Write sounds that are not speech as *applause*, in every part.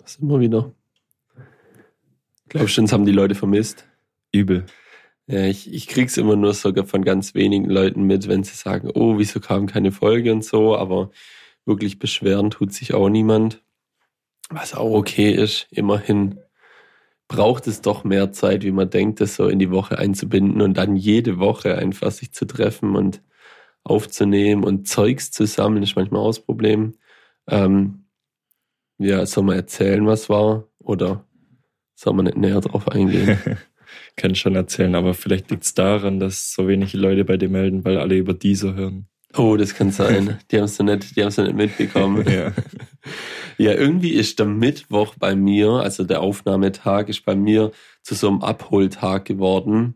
Das ist immer wieder. Glaubst du, uns haben die Leute vermisst? Übel. Ja, ich, ich krieg's immer nur sogar von ganz wenigen Leuten mit, wenn sie sagen, oh, wieso kam keine Folge und so, aber wirklich beschweren tut sich auch niemand. Was auch okay ist, immerhin braucht es doch mehr Zeit, wie man denkt, das so in die Woche einzubinden und dann jede Woche einfach sich zu treffen und aufzunehmen und Zeugs zu sammeln, ist manchmal auch das Problem. Ähm, ja, soll man erzählen, was war? Oder soll man nicht näher drauf eingehen? *laughs* Kann schon erzählen, aber vielleicht liegt es daran, dass so wenig Leute bei dir melden, weil alle über diese hören. Oh, das kann sein. Die haben es noch nicht, die haben es nicht mitbekommen. *laughs* ja. *laughs* ja, irgendwie ist der Mittwoch bei mir, also der Aufnahmetag, ist bei mir zu so einem Abholtag geworden.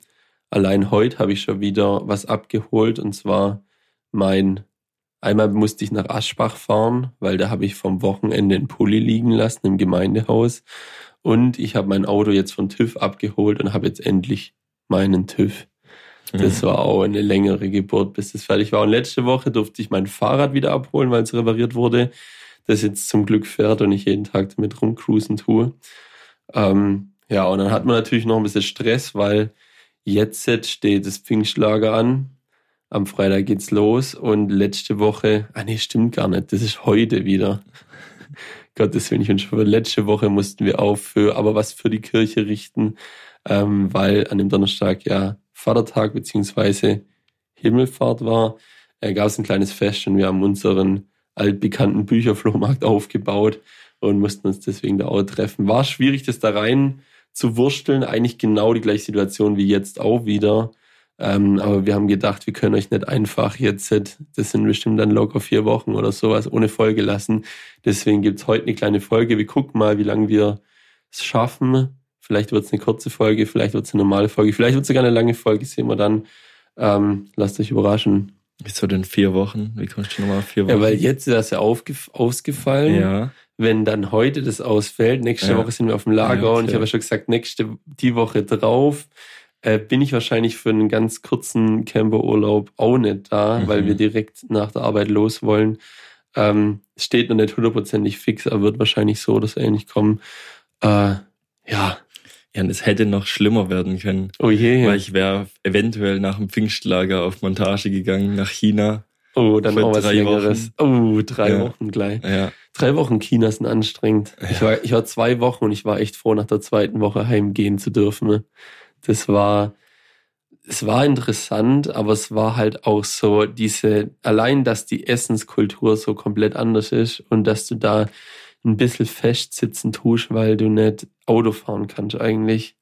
Allein heute habe ich schon wieder was abgeholt und zwar mein Einmal musste ich nach Aschbach fahren, weil da habe ich vom Wochenende einen Pulli liegen lassen im Gemeindehaus. Und ich habe mein Auto jetzt von TÜV abgeholt und habe jetzt endlich meinen TÜV. Das mhm. war auch eine längere Geburt, bis das fertig war. Und letzte Woche durfte ich mein Fahrrad wieder abholen, weil es repariert wurde. Das jetzt zum Glück fährt und ich jeden Tag damit rumcruisen tue. Ähm, ja, und dann hat man natürlich noch ein bisschen Stress, weil jetzt steht das Pfingstlager an. Am Freitag geht's los und letzte Woche, ah nee, stimmt gar nicht, das ist heute wieder. *laughs* Gottes Willen, ich wünsche, letzte Woche mussten wir auch für, aber was für die Kirche richten, ähm, weil an dem Donnerstag ja Vatertag beziehungsweise Himmelfahrt war, äh, gab es ein kleines Fest und wir haben unseren altbekannten Bücherflohmarkt *laughs* aufgebaut und mussten uns deswegen da auch treffen. War schwierig, das da rein zu wursteln, eigentlich genau die gleiche Situation wie jetzt auch wieder. Ähm, aber wir haben gedacht, wir können euch nicht einfach jetzt, das sind bestimmt dann locker vier Wochen oder sowas, ohne Folge lassen. Deswegen gibt's heute eine kleine Folge. Wir gucken mal, wie lange wir es schaffen. Vielleicht wird's eine kurze Folge, vielleicht wird's eine normale Folge, vielleicht wird's sogar eine lange Folge, sehen wir dann. Ähm, lasst euch überraschen. Wieso denn vier Wochen? Wie kommst du nochmal vier Wochen? Ja, weil jetzt ist das ja ausgefallen. Ja. Wenn dann heute das ausfällt, nächste ja. Woche sind wir auf dem Lager ja, und ich habe ja schon gesagt, nächste, die Woche drauf äh, bin ich wahrscheinlich für einen ganz kurzen Camperurlaub auch nicht da, mhm. weil wir direkt nach der Arbeit los wollen. Ähm, steht noch nicht hundertprozentig fix, aber wird wahrscheinlich so oder so ähnlich kommen. Äh, ja. Ja, und es hätte noch schlimmer werden können. Oh je. Weil ich wäre eventuell nach dem Pfingstlager auf Montage gegangen nach China. Oh, dann auch was Längeres. Wochen. Oh, drei ja. Wochen gleich. Ja. Drei Wochen China sind anstrengend. Ja. Ich, war, ich war zwei Wochen und ich war echt froh, nach der zweiten Woche heimgehen zu dürfen das war, es war interessant, aber es war halt auch so diese, allein, dass die Essenskultur so komplett anders ist und dass du da ein bisschen festsitzen tust, weil du nicht Auto fahren kannst eigentlich.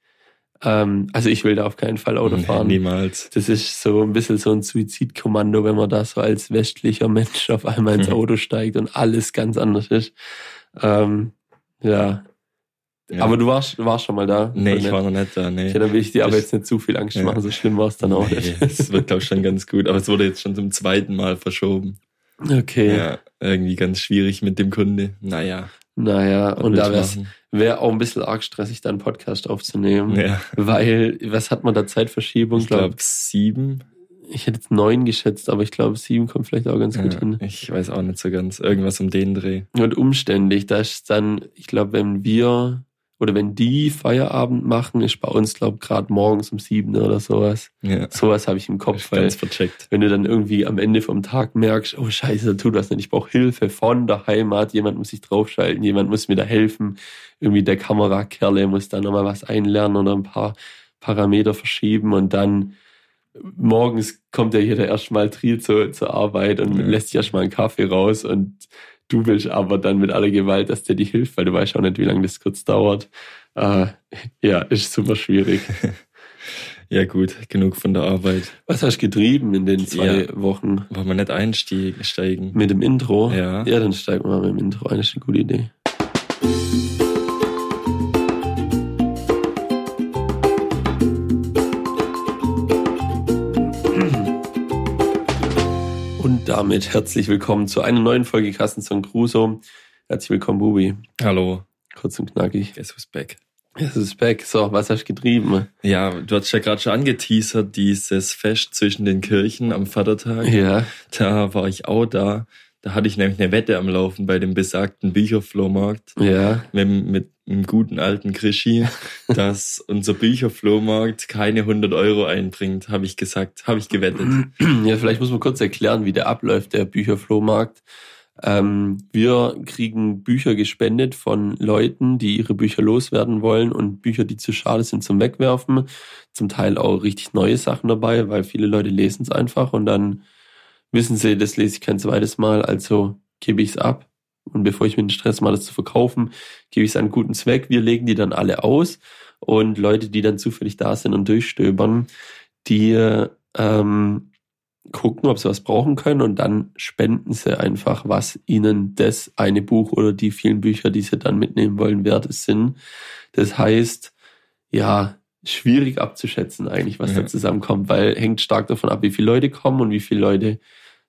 Ähm, also ich will da auf keinen Fall Auto fahren. Nee, niemals. Das ist so ein bisschen so ein Suizidkommando, wenn man da so als westlicher Mensch auf einmal ins Auto steigt und alles ganz anders ist. Ähm, ja, ja. Aber du warst, du warst schon mal da? Nee, ich war noch nicht da, nee. Okay, dann will ich dir aber jetzt nicht zu viel Angst ja. machen, so schlimm war es dann auch nee, nicht. Es wird, glaube ich, schon ganz gut. Aber es wurde jetzt schon zum zweiten Mal verschoben. Okay. Ja, irgendwie ganz schwierig mit dem Kunde. Naja. Naja, und da wäre wär auch ein bisschen arg stressig, da einen Podcast aufzunehmen. Ja. Weil, was hat man da Zeitverschiebung? Ich glaube, glaub, sieben. Ich hätte jetzt neun geschätzt, aber ich glaube, sieben kommt vielleicht auch ganz ja, gut hin. Ich weiß auch nicht so ganz. Irgendwas um den Dreh. Und umständlich. Da ist dann, ich glaube, wenn wir oder wenn die Feierabend machen, ist bei uns, glaube ich, gerade morgens um sieben oder sowas. Ja. Sowas habe ich im Kopf. Ich ganz vercheckt. Wenn du dann irgendwie am Ende vom Tag merkst, oh scheiße, da tut was nicht, ich brauche Hilfe von der Heimat, jemand muss sich draufschalten, jemand muss mir da helfen, irgendwie der Kamerakerle muss da nochmal was einlernen oder ein paar Parameter verschieben und dann morgens kommt ja hier der erste Mal Triel zur, zur Arbeit und ja. lässt sich erstmal einen Kaffee raus und Du willst aber dann mit aller Gewalt, dass der dir hilft, weil du weißt auch nicht, wie lange das kurz dauert. Äh, ja, ist super schwierig. *laughs* ja gut, genug von der Arbeit. Was hast du getrieben in den zwei ja, Wochen? Wollen wir nicht einsteigen? Mit dem Intro? Ja. Ja, dann steigen wir mal mit dem Intro ein. Das ist eine gute Idee. Damit herzlich willkommen zu einer neuen Folge Kassenzone Crusoe. Herzlich willkommen, Bubi. Hallo. Kurz und knackig. Es ist back. Es ist back. So, was hast du getrieben? Ja, du hast ja gerade schon angeteasert, dieses Fest zwischen den Kirchen am Vatertag. Ja. Da war ich auch da. Da hatte ich nämlich eine Wette am Laufen bei dem besagten Bücherflohmarkt. Ja. Mit, mit einem guten alten Krischi, *laughs* dass unser Bücherflohmarkt keine 100 Euro einbringt, habe ich gesagt, habe ich gewettet. *clears throat* Ja, vielleicht muss man kurz erklären, wie der abläuft, der Bücherflohmarkt. Ähm, wir kriegen Bücher gespendet von Leuten, die ihre Bücher loswerden wollen und Bücher, die zu schade sind zum Wegwerfen. Zum Teil auch richtig neue Sachen dabei, weil viele Leute lesen es einfach und dann wissen sie, das lese ich kein zweites Mal, also gebe ich es ab. Und bevor ich mir den Stress mache, das zu verkaufen, gebe ich es an einen guten Zweck. Wir legen die dann alle aus und Leute, die dann zufällig da sind und durchstöbern, die ähm, gucken, ob sie was brauchen können und dann spenden sie einfach, was ihnen das eine Buch oder die vielen Bücher, die sie dann mitnehmen wollen, wert sind. Das heißt, ja, schwierig abzuschätzen eigentlich, was ja. da zusammenkommt, weil hängt stark davon ab, wie viele Leute kommen und wie viele Leute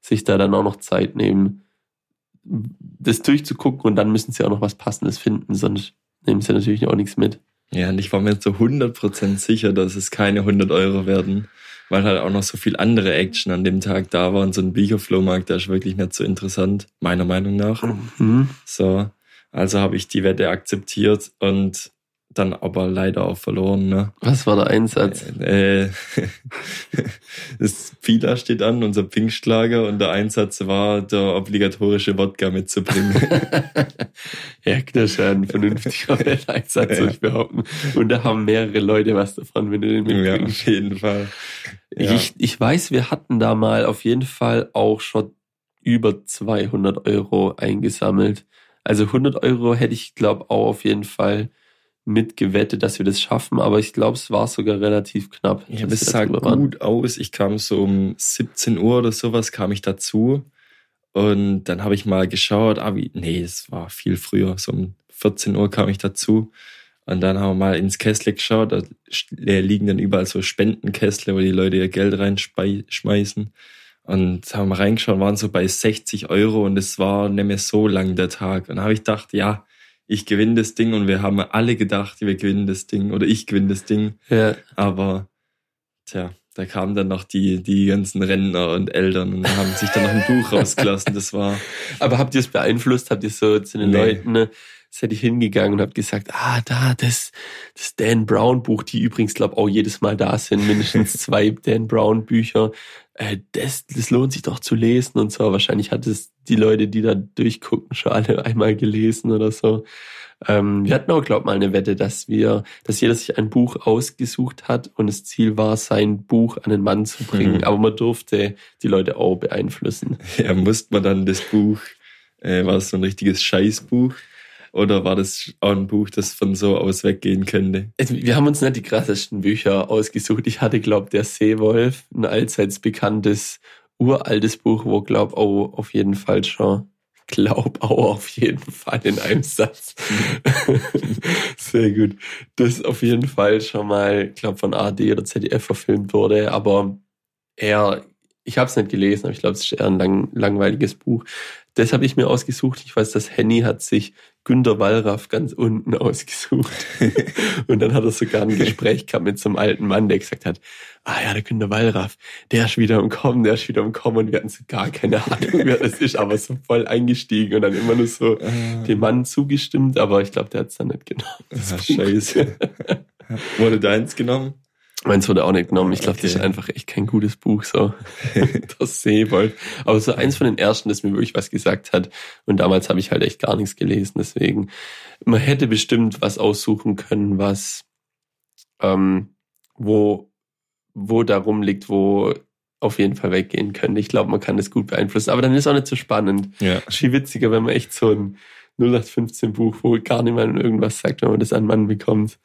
sich da dann auch noch Zeit nehmen, das durchzugucken und dann müssen sie auch noch was Passendes finden, sonst nehmen sie natürlich auch nichts mit. Ja, und ich war mir zu 100% sicher, dass es keine 100 Euro werden, weil halt auch noch so viel andere Action an dem Tag da war und so ein Bücherflohmarkt, der ist wirklich nicht so interessant, meiner Meinung nach. Mhm. So, also habe ich die Wette akzeptiert und dann aber leider auch verloren. Ne? Was war der Einsatz? Äh, *laughs* das Fila steht an, unser Pfingstlager, und der Einsatz war, der obligatorische Wodka mitzubringen. *laughs* ja, das ist ja ein vernünftiger *laughs* Einsatz, ja. würde ich behaupten. Und da haben mehrere Leute was davon, wenn du den mitbringst. Ja, auf jeden Fall. Ja. Ich, ich weiß, wir hatten da mal auf jeden Fall auch schon über 200 Euro eingesammelt. Also 100 Euro hätte ich, glaube auch auf jeden Fall mitgewettet, dass wir das schaffen, aber ich glaube, es war sogar relativ knapp. Ja, es sah gut waren. aus. Ich kam so um 17 Uhr oder sowas, kam ich dazu. Und dann habe ich mal geschaut, ah, wie, nee, es war viel früher, so um 14 Uhr kam ich dazu. Und dann haben wir mal ins Kessel geschaut, da liegen dann überall so Spendenkessel, wo die Leute ihr Geld reinschmeißen. Und haben reingeschaut, waren so bei 60 Euro und es war nicht mehr so lang der Tag. Und dann habe ich gedacht, ja, ich gewinne das Ding und wir haben alle gedacht, wir gewinnen das Ding oder ich gewinne das Ding. Ja. Aber, tja, da kamen dann noch die, die ganzen Rentner und Eltern und haben sich dann noch ein Buch *laughs* rausgelassen. Das war. Aber habt ihr es beeinflusst? Habt ihr so zu den nee. Leuten, ne? seid ich hingegangen und habt gesagt, ah, da, das, das Dan Brown Buch, die übrigens, glaube auch jedes Mal da sind, mindestens *laughs* zwei Dan Brown Bücher. Äh, das, das lohnt sich doch zu lesen und so. Wahrscheinlich hat es die Leute, die da durchgucken, schon alle *laughs* einmal gelesen oder so. Ähm, wir hatten auch, glaube mal eine Wette, dass wir, dass jeder sich ein Buch ausgesucht hat und das Ziel war, sein Buch an den Mann zu bringen. Mhm. Aber man durfte die Leute auch beeinflussen. Ja, musste man dann das Buch, äh, war es so ein richtiges Scheißbuch? Oder war das auch ein Buch, das von so aus weggehen könnte? Wir haben uns nicht die krassesten Bücher ausgesucht. Ich hatte, glaube der Seewolf, ein allseits bekanntes, uraltes Buch, wo, glaube auch auf jeden Fall schon glaub auch auf jeden Fall in einem Satz. *laughs* Sehr gut. Das auf jeden Fall schon mal, glaube von AD oder ZDF verfilmt wurde, aber eher, ich habe es nicht gelesen, aber ich glaube, es ist eher ein lang, langweiliges Buch. Das habe ich mir ausgesucht. Ich weiß, dass Henny hat sich Günter Wallraff ganz unten *laughs* ausgesucht. *laughs* und dann hat er sogar ein Gespräch gehabt mit so einem alten Mann, der gesagt hat, ah ja, der Günter Wallraff, der ist wieder im Kommen, der ist wieder im Kommen und wir hatten so gar keine Ahnung, wer das ist, aber so voll eingestiegen und dann immer nur so ah. dem Mann zugestimmt, aber ich glaube, der hat es dann nicht genommen. Ah, scheiße. *laughs* Wurde deins genommen? Meins wurde auch nicht genommen. Ich glaube, okay. das ist einfach echt kein gutes Buch, so. *laughs* das Seewold. Aber so eins von den ersten, das mir wirklich was gesagt hat. Und damals habe ich halt echt gar nichts gelesen. Deswegen, man hätte bestimmt was aussuchen können, was, ähm, wo, wo da rumliegt, wo auf jeden Fall weggehen könnte. Ich glaube, man kann das gut beeinflussen. Aber dann ist auch nicht so spannend. Ja. Viel witziger, wenn man echt so ein 0815 Buch, wo gar niemand irgendwas sagt, wenn man das an Mann bekommt.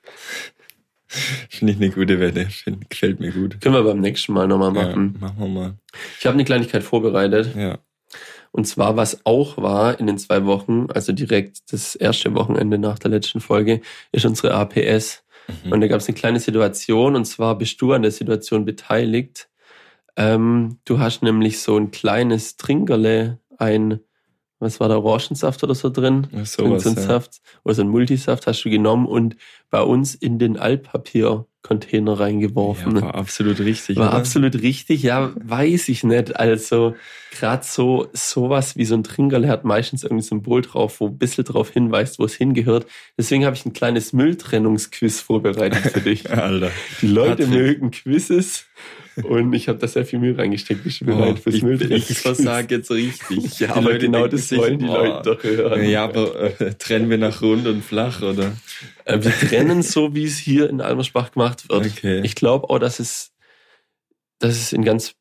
Finde ich eine gute Wette. Find, gefällt mir gut. Können wir beim nächsten Mal nochmal machen. Ja, machen wir mal. Ich habe eine Kleinigkeit vorbereitet. Ja. Und zwar, was auch war in den zwei Wochen, also direkt das erste Wochenende nach der letzten Folge, ist unsere APS. Mhm. Und da gab es eine kleine Situation, und zwar bist du an der Situation beteiligt. Ähm, du hast nämlich so ein kleines Trinkerle, ein was war da, Orangensaft oder so drin? So was, so ein ja. Saft oder so ein Multisaft hast du genommen und bei uns in den Altpapier Papiercontainer reingeworfen. Ja, war absolut richtig. War oder? absolut richtig, ja, weiß ich nicht. Also gerade so sowas wie so ein Trinkerle hat meistens irgendwie so ein Symbol drauf, wo ein bisschen drauf hinweist, wo es hingehört. Deswegen habe ich ein kleines Mülltrennungsquiz vorbereitet für dich. *laughs* Alter. Die Leute Patrick. mögen Quizzes und ich habe da sehr viel Mühe reingesteckt. Bist du bereit Oh, fürs ich, Mülltrennungsquiz? ich versage jetzt richtig. *laughs* Ja, Die aber Leute genau das wollen die oh, Leute doch hören. Ja, aber äh, trennen wir nach rund und flach, oder? Äh, Wir trennen so, wie es hier in Almersbach gemacht wird. Okay. Ich glaube auch, dass es, dass es in ganz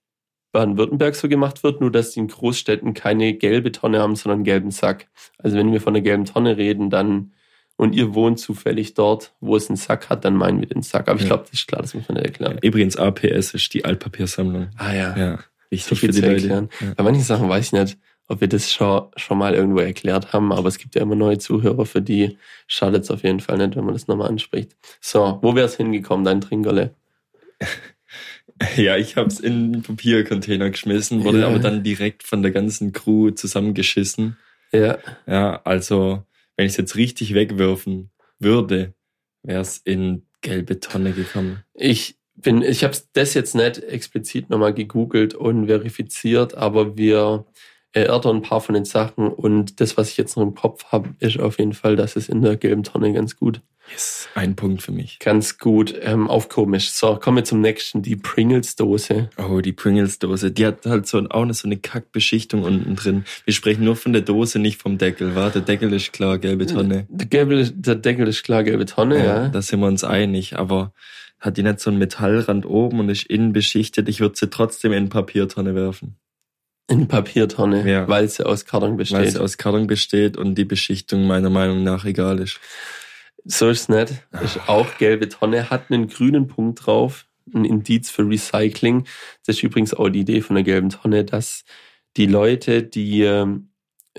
Baden-Württemberg so gemacht wird, nur dass die in Großstädten keine gelbe Tonne haben, sondern einen gelben Sack. Also wenn wir von einer gelben Tonne reden, dann und ihr wohnt zufällig dort, wo es einen Sack hat, dann meinen wir den Sack. Aber ich glaube, das ist klar, das muss man nicht erklären. Übrigens, APS ist die Altpapiersammlung. Ah ja, Ja, so wichtig viel für die Leute. erklären. Ja. Bei manchen Sachen weiß ich nicht, ob wir das schon, schon mal irgendwo erklärt haben, aber es gibt ja immer neue Zuhörer, für die schadet es auf jeden Fall nicht, wenn man das nochmal anspricht. So, wo wäre es hingekommen, dein Trinkerle? *laughs* Ja, ich habe es in den Papiercontainer geschmissen, wurde Ja. aber dann direkt von der ganzen Crew zusammengeschissen. Ja, Ja, also wenn ich es jetzt richtig wegwerfen würde, wäre es in gelbe Tonne gekommen. ich bin, ich habe das jetzt nicht explizit nochmal gegoogelt und verifiziert, aber wir erörtern ein paar von den Sachen und das, was ich jetzt noch im Kopf habe, ist auf jeden Fall, dass es in der gelben Tonne ganz gut, Yes, ein Punkt für mich. ganz gut ähm, aufkomisch. So, kommen wir zum nächsten, die Pringles-Dose. Oh, die Pringles-Dose, die hat halt so auch eine, so eine Kackbeschichtung unten drin. Wir sprechen nur von der Dose, nicht vom Deckel, wa? Der Deckel ist klar, gelbe Tonne. Der, gelbe, der Deckel ist klar gelbe Tonne, ja. Da sind wir uns einig, aber hat die nicht so einen Metallrand oben und ist innen beschichtet, ich würde sie trotzdem in Papiertonne werfen. In Papiertonne, Ja. weil sie aus Karton Weil sie besteht. aus Karton besteht und die Beschichtung meiner Meinung nach egal ist. So ist es nicht. Ist auch gelbe Tonne, hat einen grünen Punkt drauf, ein Indiz für Recycling. Das ist übrigens auch die Idee von der gelben Tonne, dass die Leute, die ähm,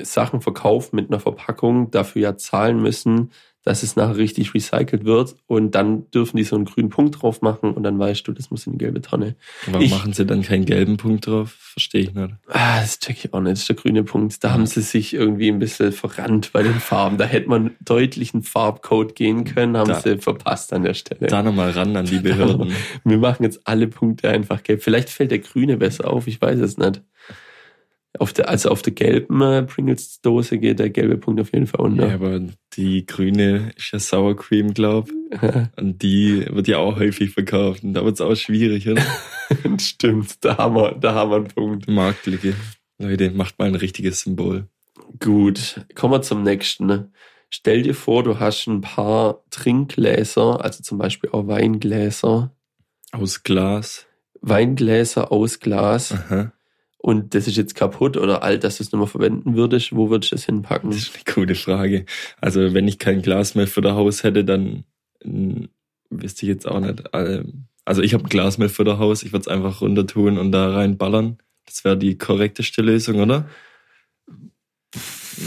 Sachen verkaufen mit einer Verpackung, dafür ja zahlen müssen, dass es nachher richtig recycelt wird und dann dürfen die so einen grünen Punkt drauf machen und dann weißt du, das muss in die gelbe Tonne. Warum Ich- machen sie dann keinen gelben Punkt drauf? Verstehe ich nicht. Ah, das check ich auch nicht. Das ist der grüne Punkt. Da haben sie sich irgendwie ein bisschen verrannt bei den Farben. Da hätte man deutlich einen Farbcode gehen können, haben Da- sie verpasst an der Stelle. Da nochmal ran an die *laughs* Behörden. Wir machen jetzt alle Punkte einfach gelb. Vielleicht fällt der grüne besser auf, ich weiß es nicht. Auf der, also auf der gelben äh, Pringles-Dose geht der gelbe Punkt auf jeden Fall Ja, unter. aber die grüne ist ja Sour Cream, glaub. Und die wird ja auch häufig verkauft. Und da wird's auch schwierig, oder? *laughs* Stimmt, da haben, wir, da haben wir einen Punkt. Marktliche. Leute, macht mal ein richtiges Symbol. Gut, kommen wir zum nächsten. Stell dir vor, du hast ein paar Trinkgläser, also zum Beispiel auch Weingläser, Aus Glas. Weingläser aus Glas Aha. Und das ist jetzt kaputt oder alt, dass du es nicht mehr verwenden würdest. Wo würdest du das hinpacken? Das ist eine gute Frage. Also, wenn ich kein Glas mehr für das Haus hätte, dann mm, wüsste ich jetzt auch nicht. Ähm, Also, ich habe ein Glas mehr für das Haus. Ich würde es einfach runter tun und da reinballern. Das wäre die korrekteste Lösung, oder?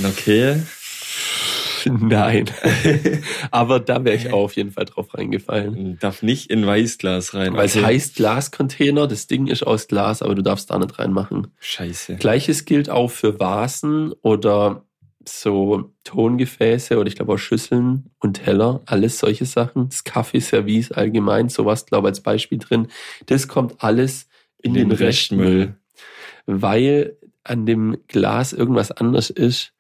Okay. *laughs* Nein. *laughs* Aber da wäre ich auch auf jeden Fall drauf reingefallen. Darf nicht in Weißglas rein. Weil es Okay. heißt Glascontainer, das Ding ist aus Glas, aber du darfst da nicht reinmachen. Scheiße. Gleiches gilt auch für Vasen oder so Tongefäße oder ich glaube auch Schüsseln und Teller, alles solche Sachen. Das Kaffeeservice allgemein, sowas glaube ich als Beispiel drin. Das kommt alles in, den, Restmüll, weil an dem Glas irgendwas anders ist.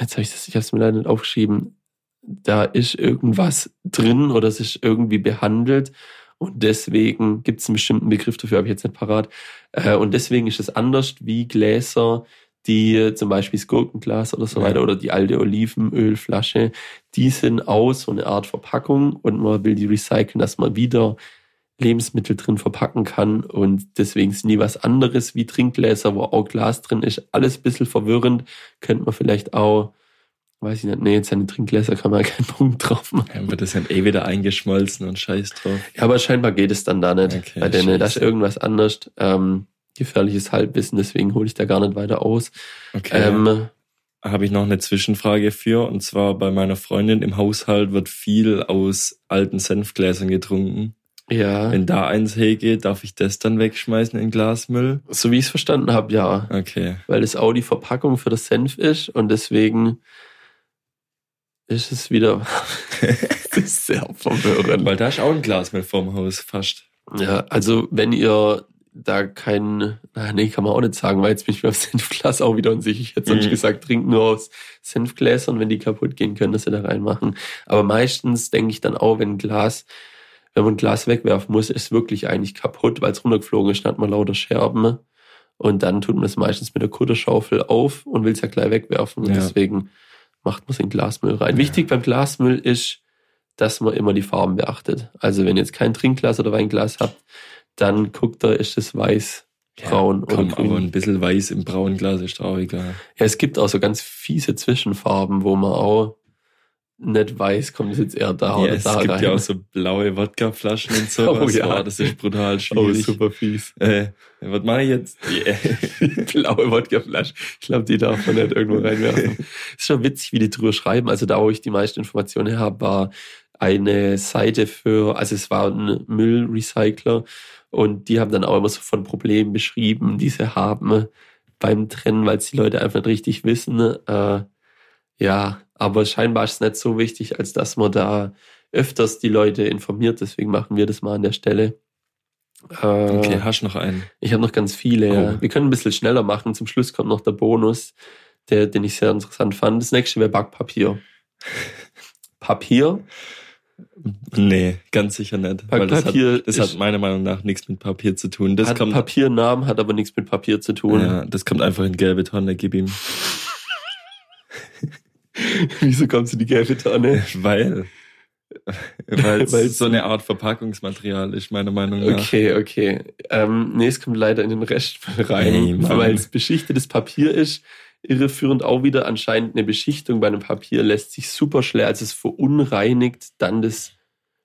Jetzt habe ich das, ich habe es mir leider nicht aufgeschrieben. Da ist irgendwas drin oder es ist irgendwie behandelt und deswegen gibt es einen bestimmten Begriff dafür, habe ich jetzt nicht parat. Äh, Und deswegen ist es anders wie Gläser, die zum Beispiel das Gurkenglas oder so Ja. weiter oder die alte Olivenölflasche, die sind aus so eine Art Verpackung und man will die recyceln, dass man wieder Lebensmittel drin verpacken kann und deswegen ist nie was anderes wie Trinkgläser, wo auch Glas drin ist. Alles ein bisschen verwirrend, könnte man vielleicht auch, weiß ich nicht, nee, jetzt seine Trinkgläser kann man ja *laughs* keinen Punkt drauf machen. Dann wird das dann eh wieder eingeschmolzen und scheiß drauf. Ja, aber scheinbar geht es dann da nicht. Okay, bei denen, da ist irgendwas anders. Ähm, gefährliches Halbwissen, deswegen hole ich da gar nicht weiter aus. Okay. Ähm, habe ich noch eine Zwischenfrage für. Und zwar bei meiner Freundin im Haushalt wird viel aus alten Senfgläsern getrunken. Ja, Wenn da eins hergeht, darf ich das dann wegschmeißen in Glasmüll? so wie ich es verstanden habe, ja. Okay. Weil das auch die Verpackung für das Senf ist und deswegen ist es wieder *laughs* *laughs* das ist sehr verwirrend. Weil da ist auch ein Glas mit vorm Haus, fast. Ja, also wenn ihr da kein, nee, kann man auch nicht sagen, weil jetzt bin ich mir auf Senfglas auch wieder unsicher. Ich hätte sonst Mhm. gesagt, trinkt nur aus Senfgläsern, wenn die kaputt gehen können, dass sie da reinmachen. Aber meistens denke ich dann auch, wenn Glas, wenn man ein Glas wegwerfen muss, ist es wirklich eigentlich kaputt, weil es runtergeflogen ist, dann hat man lauter Scherben. Und dann tut man es meistens mit der Kutterschaufel auf und will es ja gleich wegwerfen. Und Ja. deswegen macht man es in Glasmüll rein. Wichtig beim Glasmüll ist, dass man immer die Farben beachtet. Also wenn ihr jetzt kein Trinkglas oder Weinglas habt, dann guckt da, ist es weiß, braun oder Komm, grün. aber ein bisschen weiß im braunen Glas ist auch egal. Ja, es gibt auch so ganz fiese Zwischenfarben, wo man auch nicht weiß, kommt es jetzt eher da Ja, oder es da gibt rein. ja auch so blaue Wodkaflaschen und *laughs* so. Oh ja. Boah, das ist brutal oh, schwierig. super fies. Äh, was mache ich jetzt? *laughs* Yeah. Blaue Wodkaflasche. Ich glaube, die darf man nicht irgendwo reinwerfen. *laughs* ist schon witzig, wie die drüber schreiben. Also da, wo ich die meisten Informationen habe, war eine Seite für, also es war ein Müllrecycler und die haben dann auch immer so von Problemen beschrieben, die sie haben beim Trennen, weil es die Leute einfach nicht richtig wissen. Äh, ja, aber scheinbar ist es nicht so wichtig, als dass man da öfters die Leute informiert. Deswegen machen wir das mal an der Stelle. Äh, Okay, hast noch einen. ich habe noch ganz viele. Ja. Oh. Wir können ein bisschen schneller machen. Zum Schluss kommt noch der Bonus, der, den ich sehr interessant fand. Das nächste wäre Backpapier. *laughs* Papier. Nee, ganz sicher nicht. Weil das, hat, Backpapier das hat meiner Meinung nach nichts mit Papier zu tun. Das hat kommt, Papiernamen, hat aber nichts mit Papier zu tun. ja, das kommt einfach in gelbe Tonne, gib ihm. *laughs* Wieso kommst du in die gelbe Tonne? Weil, weil es *laughs* so eine Art Verpackungsmaterial ist, meiner Meinung nach. Okay, okay. Ähm, nee, es kommt leider in den Rest rein, Ey, Mann. weil es beschichtetes Papier ist. Irreführend auch wieder anscheinend eine Beschichtung bei einem Papier lässt sich super schwer, also es verunreinigt dann das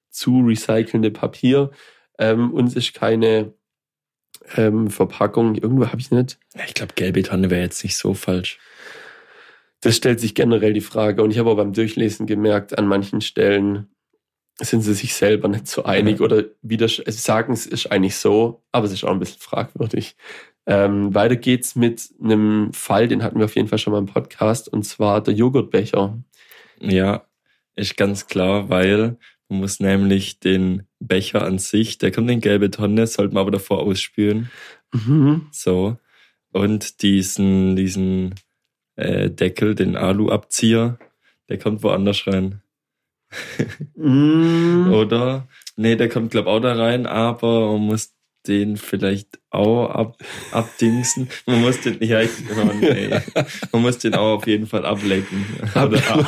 zu recycelnde Papier. Ähm, uns ist keine ähm, Verpackung, irgendwo habe ich nicht. Ich glaube, gelbe Tonne wäre jetzt nicht so falsch. Das stellt sich generell die Frage und ich habe auch beim Durchlesen gemerkt, an manchen Stellen sind sie sich selber nicht so einig Ja. oder wieder sagen, es ist eigentlich so, aber es ist auch ein bisschen fragwürdig. Ähm, weiter geht's mit einem Fall, den hatten wir auf jeden Fall schon mal im Podcast, und zwar der Joghurtbecher. Ja, ist ganz klar, weil man muss nämlich den Becher an sich, der kommt in gelbe Tonne, sollte man aber davor ausspülen. Mhm. So. Und diesen, diesen äh, Deckel, den Aluabzieher, der kommt woanders rein. Mm. *laughs* Oder? Nee, der kommt, glaub auch da rein, aber man muss den vielleicht auch ab, abdingsen. Man muss den, ja, ich, oh nee. man muss den auch auf jeden Fall ablecken. Oder, *laughs*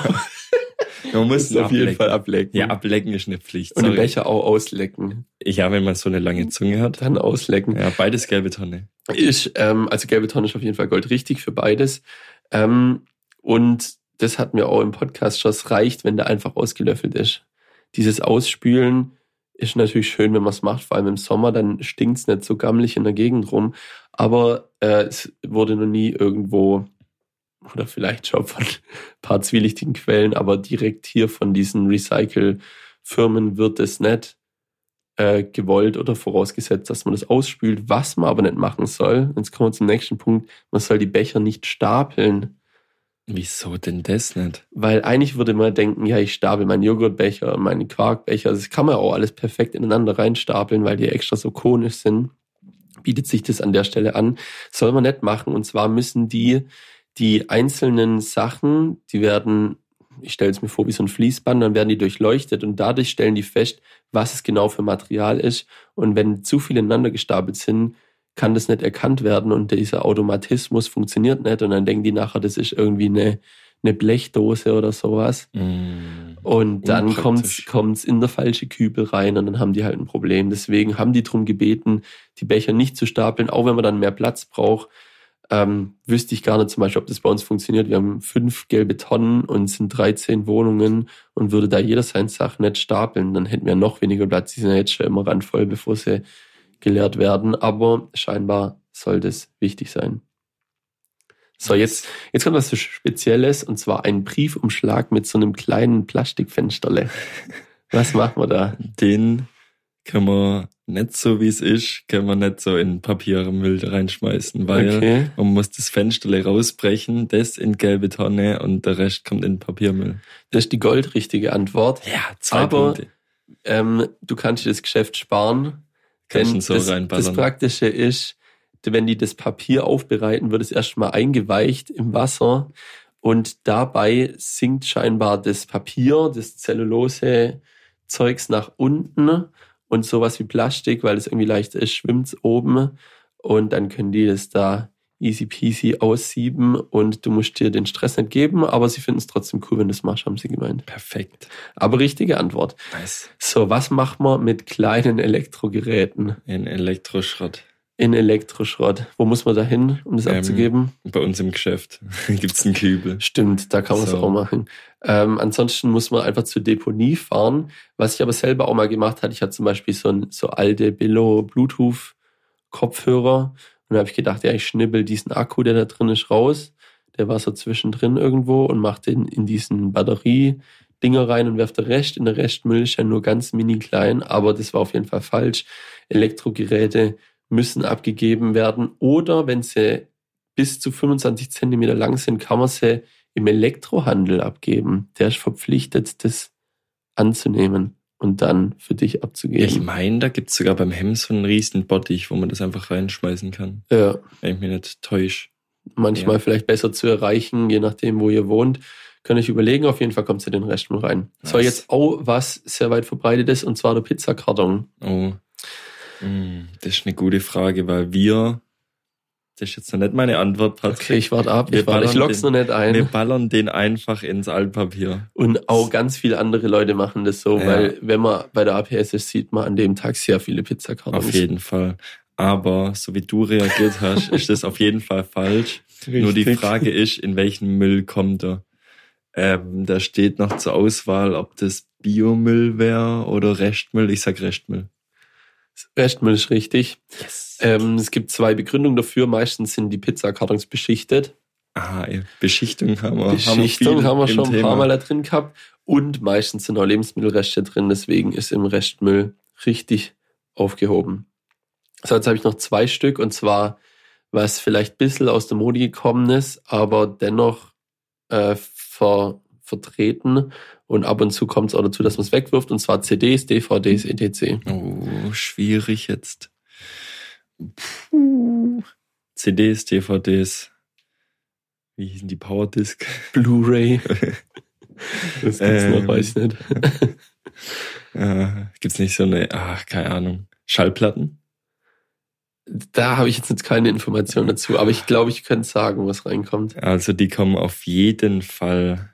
man muss ihn auf jeden ablecken. Fall ablecken. Ja, ablecken ist eine Pflicht. und den Sorry. Becher auch auslecken. Ja, wenn man so eine lange Zunge hat. Dann auslecken. Ja, beides gelbe Tonne. ist, ähm, also gelbe Tonne ist auf jeden Fall Gold richtig für beides. Ähm, und das hatten wir auch im Podcast schon, reicht, wenn der einfach ausgelöffelt ist. Dieses Ausspülen ist natürlich schön, wenn man es macht, vor allem im Sommer, dann stinkt es nicht so gammelig in der Gegend rum. Aber äh, es wurde noch nie irgendwo, oder vielleicht schon von ein *laughs* paar zwielichtigen Quellen, aber direkt hier von diesen Recycle-Firmen wird es nicht äh, gewollt oder vorausgesetzt, dass man das ausspült, was man aber nicht machen soll. Jetzt kommen wir zum nächsten Punkt. Man soll die Becher nicht stapeln. Wieso denn das nicht? Weil eigentlich würde man denken, ja, ich stapel meinen Joghurtbecher, meinen Quarkbecher. Das kann man auch alles perfekt ineinander reinstapeln, weil die extra so konisch sind. Bietet sich das an der Stelle an. Soll man nicht machen. Und zwar müssen die, die einzelnen Sachen, die werden, ich stelle es mir vor wie so ein Fließband, dann werden die durchleuchtet und dadurch stellen die fest, was es genau für Material ist. Und wenn zu viele ineinander gestapelt sind, kann das nicht erkannt werden und dieser Automatismus funktioniert nicht. Und dann denken die nachher, das ist irgendwie eine, eine Blechdose oder sowas. Mm. Und dann kommt's kommt's in der falsche Kübel rein und dann haben die halt ein Problem. Deswegen haben die drum gebeten, die Becher nicht zu stapeln, auch wenn man dann mehr Platz braucht. Ähm, wüsste ich gar nicht zum Beispiel, ob das bei uns funktioniert. Wir haben fünf gelbe Tonnen und sind 13 Wohnungen und würde da jeder seine Sachen nicht stapeln, dann hätten wir noch weniger Platz. Die sind ja jetzt schon immer randvoll, bevor sie geleert werden. Aber scheinbar soll das wichtig sein. So, jetzt, jetzt kommt was Spezielles und zwar ein Briefumschlag mit so einem kleinen Plastikfensterle. *laughs* Was machen wir da? Den können wir nicht so wie es ist, kann man nicht so in Papiermüll reinschmeißen, weil Okay. man muss das Fenster rausbrechen, das in gelbe Tonne und der Rest kommt in Papiermüll. Das ist die goldrichtige Antwort. Ja, zwei Aber- Punkte. Ähm, du kannst dir das Geschäft sparen. Kannst Denn so das, das Praktische ist, wenn die das Papier aufbereiten, wird es erstmal eingeweicht im Wasser und dabei sinkt scheinbar das Papier, das Zellulose-Zeugs nach unten und sowas wie Plastik, weil es irgendwie leichter ist, schwimmt oben und dann können die das da easy peasy aussieben und du musst dir den Stress nicht geben, aber sie finden es trotzdem cool, wenn du es machst, haben sie gemeint. Perfekt. Aber richtige Antwort. Nice. So, was macht man mit kleinen Elektrogeräten In Elektroschrott. In Elektroschrott? Wo muss man da hin, um das Ähm, abzugeben? Bei uns im Geschäft *laughs* gibt's einen Kübel. Stimmt, da kann man es so. auch machen. Ähm, ansonsten muss man einfach zur Deponie fahren. Was ich aber selber auch mal gemacht hatte, ich hatte zum Beispiel so, ein, so alte Billo Bluetooth Kopfhörer und da habe ich gedacht, ja, ich schnibbel diesen Akku, der da drin ist, raus. Der war so zwischendrin irgendwo und mach den in diesen Batterie-Dinger rein und werf der Rest. In der Restmüll ist ja nur ganz mini klein, aber das war auf jeden Fall falsch. Elektrogeräte müssen abgegeben werden oder wenn sie bis zu 25 Zentimeter lang sind, kann man sie im Elektrohandel abgeben. Der ist verpflichtet, das anzunehmen und dann für dich Ich abzugeben. meine, da gibt's sogar beim Hemm so einen riesen Bottich, wo man das einfach reinschmeißen kann. Ja, Wenn ich mich nicht täusche. manchmal Ja. vielleicht besser zu erreichen, je nachdem, wo ihr wohnt. Könnt ihr euch überlegen, auf jeden Fall kommt sie den Rest mal rein. So, Nice. jetzt auch was sehr weit verbreitet ist, und zwar der Pizzakarton. Oh. Mm, Das ist eine gute Frage, weil wir, das ist jetzt noch nicht meine Antwort, Patrick. Okay, ich warte ab, Wir ich, warte, ich ballern lock's noch den- nicht ein. Wir ballern den einfach ins Altpapier. Und auch ganz viele andere Leute machen das so, Ja. weil wenn man bei der APS ist, sieht man an dem Tag sehr viele Pizzakartons. Auf jeden Fall. Aber so wie du reagiert hast, *laughs* ist das auf jeden Fall falsch. Nur die Richtig. Frage ist, in welchen Müll kommt er? Ähm, da steht noch zur Auswahl, ob das Biomüll wäre oder Restmüll. Ich sag Restmüll. Restmüll ist richtig. Yes. Ähm, es gibt zwei Begründungen dafür. Meistens sind die Pizzakartons beschichtet. ah, Beschichtung haben wir. Beschichtung haben wir, viel schon im ein paar. Mal da drin gehabt. Und meistens sind auch Lebensmittelreste drin. Deswegen ist im Restmüll richtig aufgehoben. So, jetzt habe ich noch zwei Stück. Und zwar, was vielleicht ein bisschen aus der Mode gekommen ist, aber dennoch äh, ver, vertreten. Und ab und zu kommt es auch dazu, dass man es wegwirft. Und zwar CDs, DVDs, etc. Oh, schwierig jetzt. Puh. CDs, DVDs. Wie hießen die Powerdisc? Blu-ray. *laughs* Das gibt's Ähm. noch, weiß ich nicht. *laughs* Äh, gibt's nicht so eine, ach, keine Ahnung. Schallplatten? Da habe ich jetzt keine Informationen dazu, aber ich glaube, ich könnte sagen, was reinkommt. Also die kommen auf jeden Fall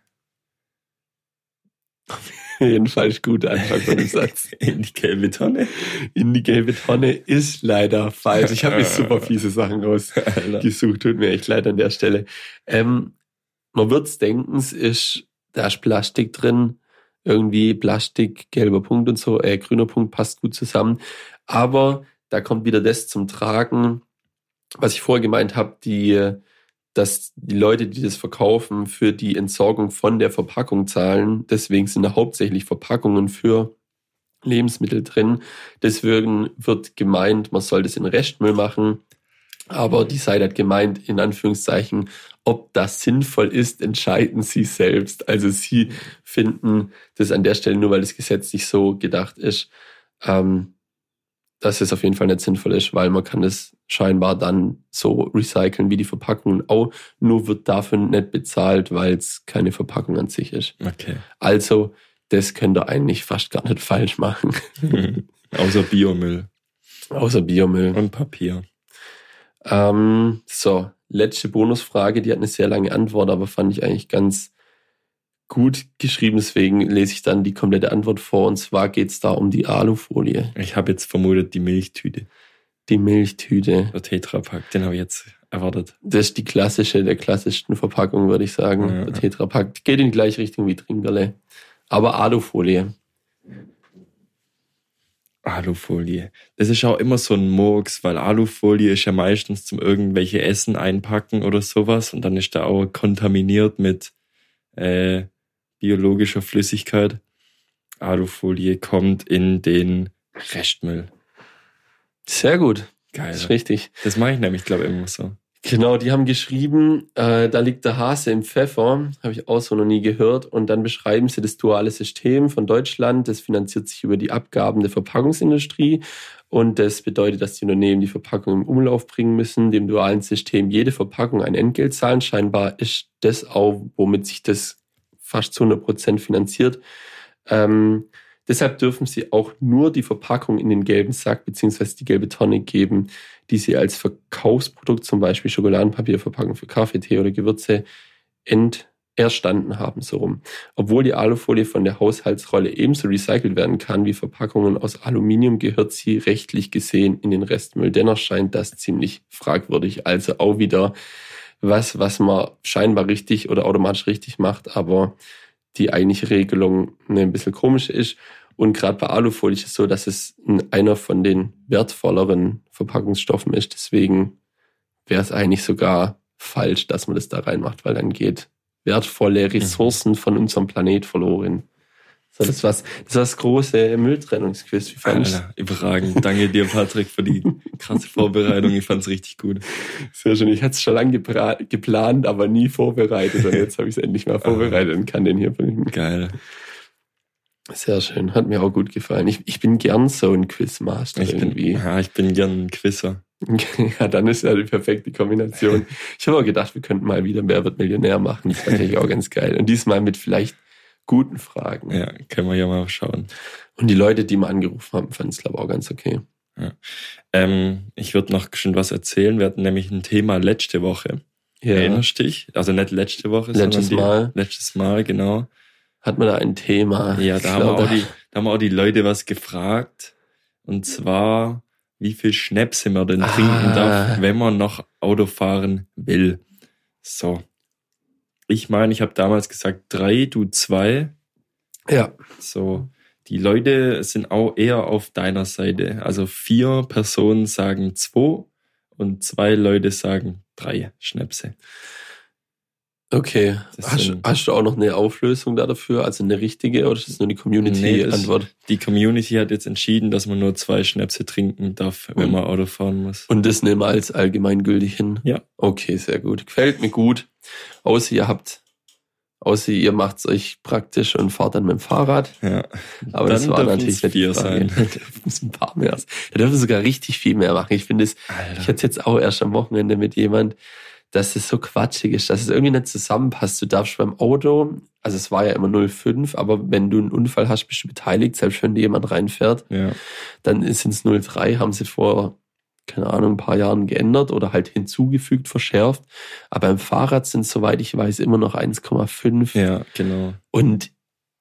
*laughs* Jedenfalls gut Anfang von dem Satz. *laughs* in die gelbe Tonne. In die gelbe Tonne ist leider falsch. Ich habe mir *laughs* super fiese Sachen rausgesucht. Tut mir echt leid an der Stelle. Ähm, man wird's denken, es ist, da ist Plastik drin. Irgendwie Plastik, gelber Punkt und so, äh, grüner Punkt passt gut zusammen. Aber da kommt wieder das zum Tragen, was ich vorher gemeint habe, die, dass die Leute, die das verkaufen, für die Entsorgung von der Verpackung zahlen. Deswegen sind da hauptsächlich Verpackungen für Lebensmittel drin. Deswegen wird gemeint, man soll das in Restmüll machen. Aber die Seite hat gemeint, in Anführungszeichen, ob das sinnvoll ist, entscheiden sie selbst. Also sie finden das an der Stelle nur, weil das Gesetz nicht so gedacht ist, ähm, dass es auf jeden Fall nicht sinnvoll ist, weil man kann es scheinbar dann so recyceln wie die Verpackungen auch, nur wird dafür nicht bezahlt, weil es keine Verpackung an sich ist. Okay. Also das könnt ihr eigentlich fast gar nicht *laughs* falsch machen, *laughs* Außer Biomüll außer Biomüll. und Papier. Ähm, so, letzte Bonusfrage, die hat eine sehr lange Antwort, aber fand ich eigentlich ganz gut geschrieben, deswegen lese ich dann die komplette Antwort vor. Und zwar geht es da um die Alufolie, Ich habe jetzt vermutet, die Milchtüte. die Milchtüte. Der Tetrapack, den habe ich jetzt erwartet. Das ist die klassische, der klassischsten Verpackung, würde ich sagen. Ja. Der Tetrapack geht in die gleiche Richtung wie Trinkerle. Aber Alufolie. Alufolie. Das ist auch immer so ein Murks, weil Alufolie ist ja meistens zum irgendwelche Essen einpacken oder sowas und dann ist da auch kontaminiert mit äh, biologischer Flüssigkeit. Alufolie kommt in den Restmüll. Sehr gut. Geil. Das ist richtig. Das mache ich nämlich, glaube ich, immer so. Genau, die haben geschrieben, äh, da liegt der Hase im Pfeffer, habe ich auch so noch nie gehört. Und dann beschreiben sie das duale System von Deutschland. Das finanziert sich über die Abgaben der Verpackungsindustrie. Und das bedeutet, dass die Unternehmen die Verpackung im Umlauf bringen müssen, dem dualen System jede Verpackung ein Entgelt zahlen. Scheinbar ist das auch, womit sich das fast zu 100 Prozent finanziert. Ähm, deshalb dürfen sie auch nur die Verpackung in den gelben Sack beziehungsweise die gelbe Tonne geben, die sie als Verkaufsprodukt, zum Beispiel Schokoladenpapierverpackung für Kaffee, Tee oder Gewürze, ent erstanden haben, so rum. Obwohl die Alufolie von der Haushaltsrolle ebenso recycelt werden kann wie Verpackungen aus Aluminium, gehört sie rechtlich gesehen in den Restmüll. Dennoch scheint das ziemlich fragwürdig. Also auch wieder was, was man scheinbar richtig oder automatisch richtig macht, aber die eigentliche Regelung ne, ein bisschen komisch ist. Und gerade bei Alufolie ist es so, dass es einer von den wertvolleren Verpackungsstoffen ist. Deswegen wäre es eigentlich sogar falsch, dass man das da reinmacht, weil dann geht wertvolle Ressourcen von unserem Planet verloren. So, das war's, das war das große Mülltrennungsquiz. Wie fandest überragend. Danke dir, Patrick, für die krasse Vorbereitung. Ich fand's richtig gut. Sehr schön. Ich hatte es schon lange geplant, aber nie vorbereitet. Und jetzt habe ich es endlich mal vorbereitet und kann den hier bringen. Geil. Sehr schön. Hat mir auch gut gefallen. Ich, ich bin gern so ein Quizmaster Ich irgendwie. bin, ja, ich bin gern ein Quizzer. Ja, dann ist ja die perfekte Kombination. Ich habe auch gedacht, wir könnten mal wieder Wer wird Millionär machen. Das wäre natürlich auch ganz geil. Und diesmal mit vielleicht guten Fragen. Ja, können wir ja mal schauen. Und die Leute, die mal angerufen haben, fanden es, glaube ich, auch ganz okay. Ähm, ich würde noch schon was erzählen. Wir hatten nämlich ein Thema letzte Woche. Ja. Erinnerst dich? Also nicht letzte Woche, Letztes sondern Mal. Die, letztes Mal, genau. Hat man da ein Thema? Ja, da haben, wir auch die, da haben auch die Leute was gefragt. Und zwar, wie viel Schnäpse man denn Ah. trinken darf, wenn man noch Auto fahren will. So. Ich meine, ich habe damals gesagt drei, du zwei. Ja. So. Die Leute sind auch eher auf deiner Seite. Also vier Personen sagen zwei und zwei Leute sagen drei Schnäpse. Okay. Das Hast, hast du auch noch eine Auflösung da dafür? Also eine richtige oder ist das nur die Nee, das- Community-Antwort? Die Community hat jetzt entschieden, dass man nur zwei Schnäpse trinken darf, wenn Und- man Auto fahren muss. Und das nehmen wir als allgemeingültig hin? Ja. Okay, sehr gut. Gefällt mir gut. Außer ihr habt, außer ihr macht's euch praktisch und fahrt dann mit dem Fahrrad. Ja. Aber das Dann war dürfen natürlich es nicht Frage. sein. *laughs* Da dürfen es ein paar mehr. Da dürfen sogar richtig viel mehr machen. Ich finde es, ich hatte es jetzt auch erst am Wochenende mit jemand, dass es so quatschig ist, dass es irgendwie nicht zusammenpasst. Du darfst beim Auto, also es war ja immer 0,5, aber wenn du einen Unfall hast, bist du beteiligt, selbst wenn dir jemand reinfährt, Ja. dann sind es 0,3, haben sie vor, keine Ahnung, ein paar Jahren geändert oder halt hinzugefügt, verschärft. Aber beim Fahrrad sind, soweit ich weiß, immer noch 1,5. ja, genau. Und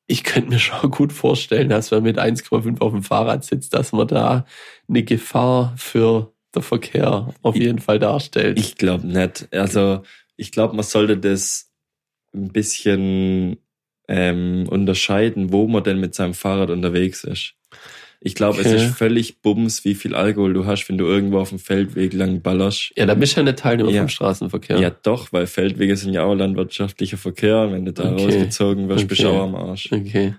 ich könnte mir schon gut vorstellen, dass man mit 1,5 auf dem Fahrrad sitzt, dass man da eine Gefahr für der Verkehr auf Ich- jeden Fall darstellt. Ich glaube nicht. Also ich glaube, man sollte das ein bisschen ähm, unterscheiden, wo man denn mit seinem Fahrrad unterwegs ist. Ich glaube, Okay. es ist völlig bums, wie viel Alkohol du hast, wenn du irgendwo auf dem Feldweg lang ballerst. ja, da bist du ja nicht Teilnehmer Ja. vom Straßenverkehr. Ja. doch, weil Feldwege sind ja auch landwirtschaftlicher Verkehr. Und wenn du da Okay. rausgezogen wirst, bist du Okay. auch am Arsch. Okay.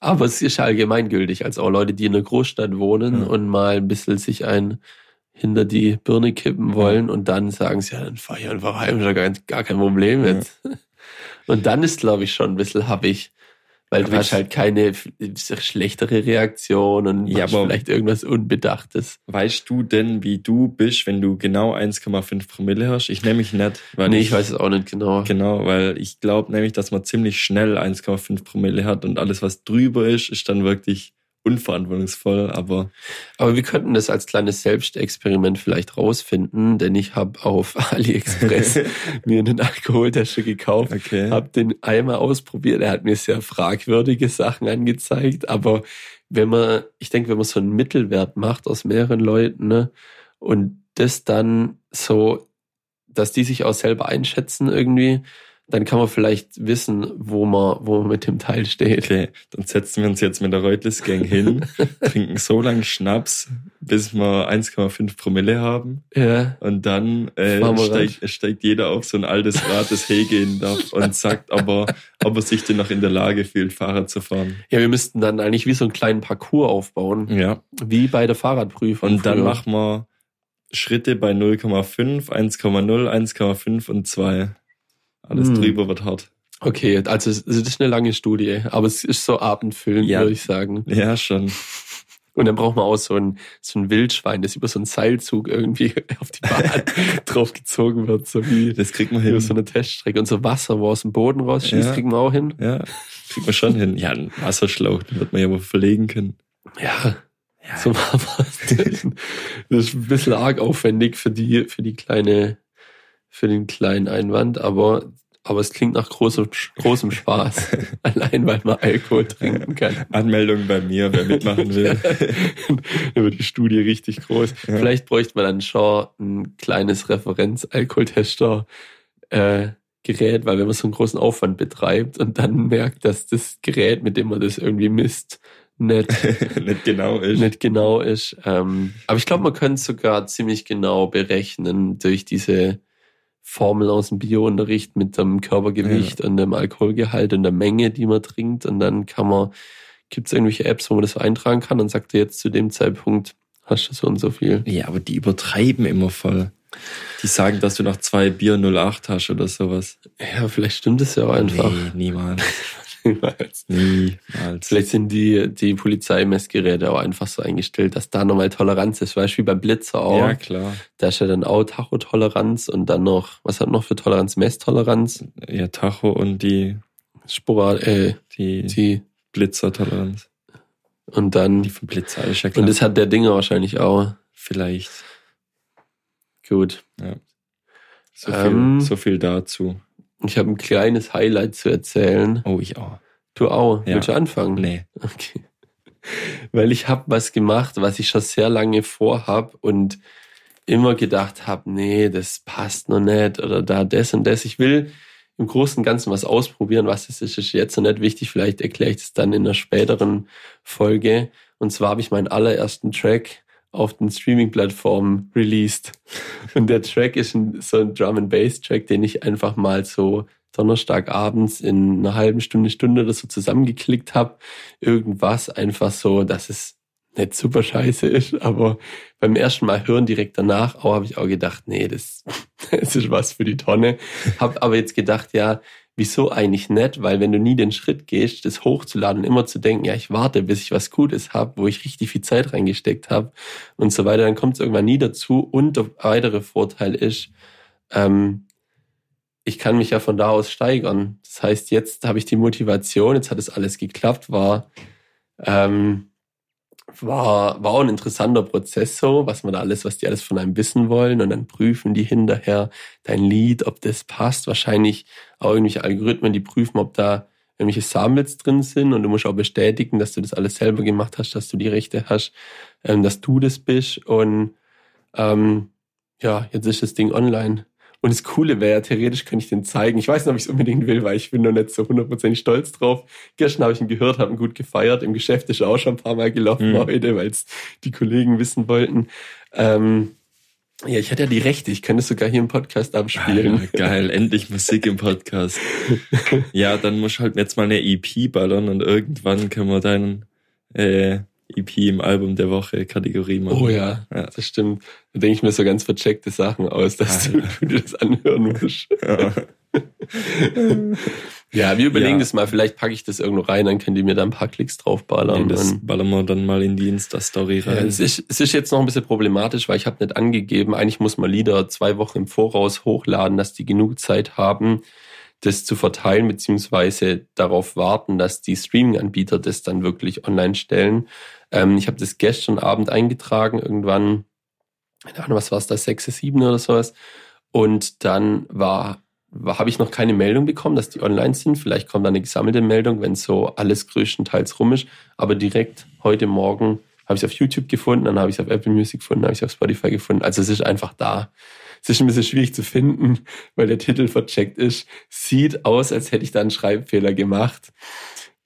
Aber es ist allgemeingültig, als auch Leute, die in einer Großstadt wohnen Ja. und mal ein bisschen sich ein hinter die Birne kippen wollen und dann sagen sie, ja, dann fahr ich einfach heim, ist ja gar, gar kein Problem Ja. jetzt. *laughs* Und dann ist, glaube ich, schon ein bisschen happig. Weil du Aber hast ich- halt keine schlechtere Reaktion und Ja, hast vielleicht irgendwas Unbedachtes. Weißt du denn, wie du bist, wenn du genau 1,5 Promille hast? Ich nehme mich nicht. Weil nee, ich weiß es auch nicht genau. Genau, weil ich glaube nämlich, dass man ziemlich schnell 1,5 Promille hat und alles, was drüber ist, ist dann wirklich unverantwortungsvoll. Aber Aber wir könnten das als kleines Selbstexperiment vielleicht rausfinden, denn ich habe auf *laughs* AliExpress *laughs* mir einen Alkoholtester gekauft, okay. habe den einmal ausprobiert. Er hat mir sehr fragwürdige Sachen angezeigt, aber wenn man, ich denke, wenn man so einen Mittelwert macht aus mehreren Leuten ne, und das dann so, dass die sich auch selber einschätzen irgendwie, dann kann man vielleicht wissen, wo man, wo man mit dem Teil steht. Okay, dann setzen wir uns jetzt mit der Reutles Gang hin, *laughs* trinken so lange Schnaps, bis wir 1,5 Promille haben. Ja. Und dann äh, steigt, steigt jeder auf so ein altes Rad, das hegehen darf und sagt aber, ob er sich denn noch in der Lage fühlt, Fahrrad zu fahren. Ja, wir müssten dann eigentlich wie so einen kleinen Parcours aufbauen. Ja. Wie bei der Fahrradprüfung. Und dann machen wir Schritte bei 0,5, 1,0, 1,5 und 2. Alles Hm. drüber wird hart. Okay, also es ist eine lange Studie, aber es ist so abendfüllend, Ja. würde ich sagen. Ja, schon. *laughs* Und dann braucht man auch so ein, so ein Wildschwein, das über so einen Seilzug irgendwie *laughs* auf die Bahn *laughs* drauf gezogen wird, so wie Das kriegt man über hin. so eine Teststrecke. Und so Wasser, wo aus dem Boden rausschießt, Ja. kriegen wir auch hin. Ja, kriegt man schon hin. Ja, ein Wasserschlauch, den wird man ja wohl verlegen können. Ja, so machen wir es. Das ist ein bisschen arg aufwendig für die, für die kleine, für den kleinen Einwand, aber, aber es klingt nach großem, großem Spaß. *laughs* Allein, weil man Alkohol trinken kann. Anmeldung bei mir, wer mitmachen will. *laughs* Dann wird die Studie richtig groß. Ja. Vielleicht bräuchte man dann schon ein kleines Referenz-Alkoholtester, äh, Gerät, weil wenn man so einen großen Aufwand betreibt und dann merkt, dass das Gerät, mit dem man das irgendwie misst, nicht *laughs* Nicht genau ist. nicht genau ist. Ähm, aber ich glaube, man könnte es sogar ziemlich genau berechnen durch diese Formel aus dem Biounterricht mit dem Körpergewicht und dem Alkoholgehalt und der Menge, die man trinkt. Und dann kann man, gibt es irgendwelche Apps, wo man das so eintragen kann und sagt dir jetzt zu dem Zeitpunkt, hast du so und so viel. Ja, aber die übertreiben immer voll. Die sagen, dass du noch zwei Bier 08 hast oder sowas. Ja, vielleicht stimmt es ja auch einfach. Nee, niemals. *laughs* Niemals. Niemals. Vielleicht sind die, die Polizeimessgeräte auch einfach so eingestellt, dass da nochmal Toleranz ist. Weißt du, wie beim Blitzer auch. Ja, klar. Da ist ja dann auch Tachotoleranz und dann noch, was hat noch für Toleranz? Messtoleranz? Ja, Tacho und die, Sporad, äh, die, die, Blitzertoleranz. und dann, Die vom Blitzer ist ja klar. und das hat der Dinger wahrscheinlich auch. Vielleicht. Gut. So viel, Ähm. so viel dazu. Ich habe ein kleines Highlight zu erzählen. Oh, ich auch. Du auch. Ja. Willst du anfangen? Nee. Okay. Weil ich habe was gemacht, was ich schon sehr lange vorhab und immer gedacht habe, nee, das passt noch nicht oder da das und das. Ich will im Großen und Ganzen was ausprobieren. Was das ist, ist jetzt noch nicht wichtig. Vielleicht erkläre ich das dann in einer späteren Folge. Und zwar habe ich meinen allerersten Track auf den Streaming-Plattformen released. Und der Track ist ein, so ein Drum-and-Bass-Track, den ich einfach mal so Donnerstagabends in einer halben Stunde, Stunde oder so zusammengeklickt habe. Irgendwas einfach so, dass es nicht super scheiße ist, aber beim ersten Mal hören direkt danach auch habe ich auch gedacht, nee, das, *laughs* das ist was für die Tonne. Hab aber jetzt gedacht, ja, wieso eigentlich nicht? Weil wenn du nie den Schritt gehst, das hochzuladen und immer zu denken, ja, ich warte, bis ich was Gutes habe, wo ich richtig viel Zeit reingesteckt habe und so weiter, dann kommt es irgendwann nie dazu. Und der weitere Vorteil ist, ähm, ich kann mich ja von da aus steigern. Das heißt, jetzt habe ich die Motivation, jetzt hat es alles geklappt, war, ähm, war, war auch ein interessanter Prozess so, was man da alles, was die alles von einem wissen wollen und dann prüfen die hinterher dein Lied, ob das passt. Wahrscheinlich auch irgendwelche Algorithmen, die prüfen, ob da irgendwelche Samples drin sind und du musst auch bestätigen, dass du das alles selber gemacht hast, dass du die Rechte hast, ähm, dass du das bist und ähm, ja, jetzt ist das Ding online. Und das Coole wäre, theoretisch könnte ich den zeigen. Ich weiß nicht, ob ich es unbedingt will, weil ich bin noch nicht so hundertprozentig stolz drauf. Gestern habe ich ihn gehört, habe ihn gut gefeiert. Im Geschäft ist er auch schon ein paar Mal gelaufen Mhm. heute, weil es die Kollegen wissen wollten. Ähm, ja, ich hatte ja die Rechte. Ich könnte es sogar hier im Podcast abspielen. Ah, geil, endlich Musik im Podcast. *laughs* Ja, dann musst du halt jetzt mal eine EP ballern und irgendwann können wir deinen äh, EP im Album der Woche Kategorie machen. Oh ja, Ja. das stimmt. Da denke ich mir so ganz vercheckte Sachen aus, dass du, Alter. du dir das anhören musst. Ja. Ja, wir überlegen Ja. das mal. Vielleicht packe ich das irgendwo rein, dann könnt ihr mir da ein paar Klicks draufballern. Nee, das ballern wir dann mal in die Insta-Story Ja, rein. es, ist, es ist jetzt noch ein bisschen problematisch, weil ich habe nicht angegeben, eigentlich muss man Lieder zwei Wochen im Voraus hochladen, dass die genug Zeit haben, das zu verteilen, beziehungsweise darauf warten, dass die Streaming-Anbieter das dann wirklich online stellen. Ähm, ich habe das gestern Abend eingetragen, irgendwann, keine Ahnung, was war es da, 6, 7 oder sowas. Und dann war, war habe ich noch keine Meldung bekommen, dass die online sind. Vielleicht kommt dann eine gesammelte Meldung, wenn so alles größtenteils rum ist. Aber direkt heute Morgen habe ich es auf YouTube gefunden, dann habe ich es auf Apple Music gefunden, habe ich es auf Spotify gefunden. Also es ist einfach da. Es ist ein bisschen schwierig zu finden, *laughs* weil der Titel vercheckt ist. Sieht aus, als hätte ich da einen Schreibfehler gemacht.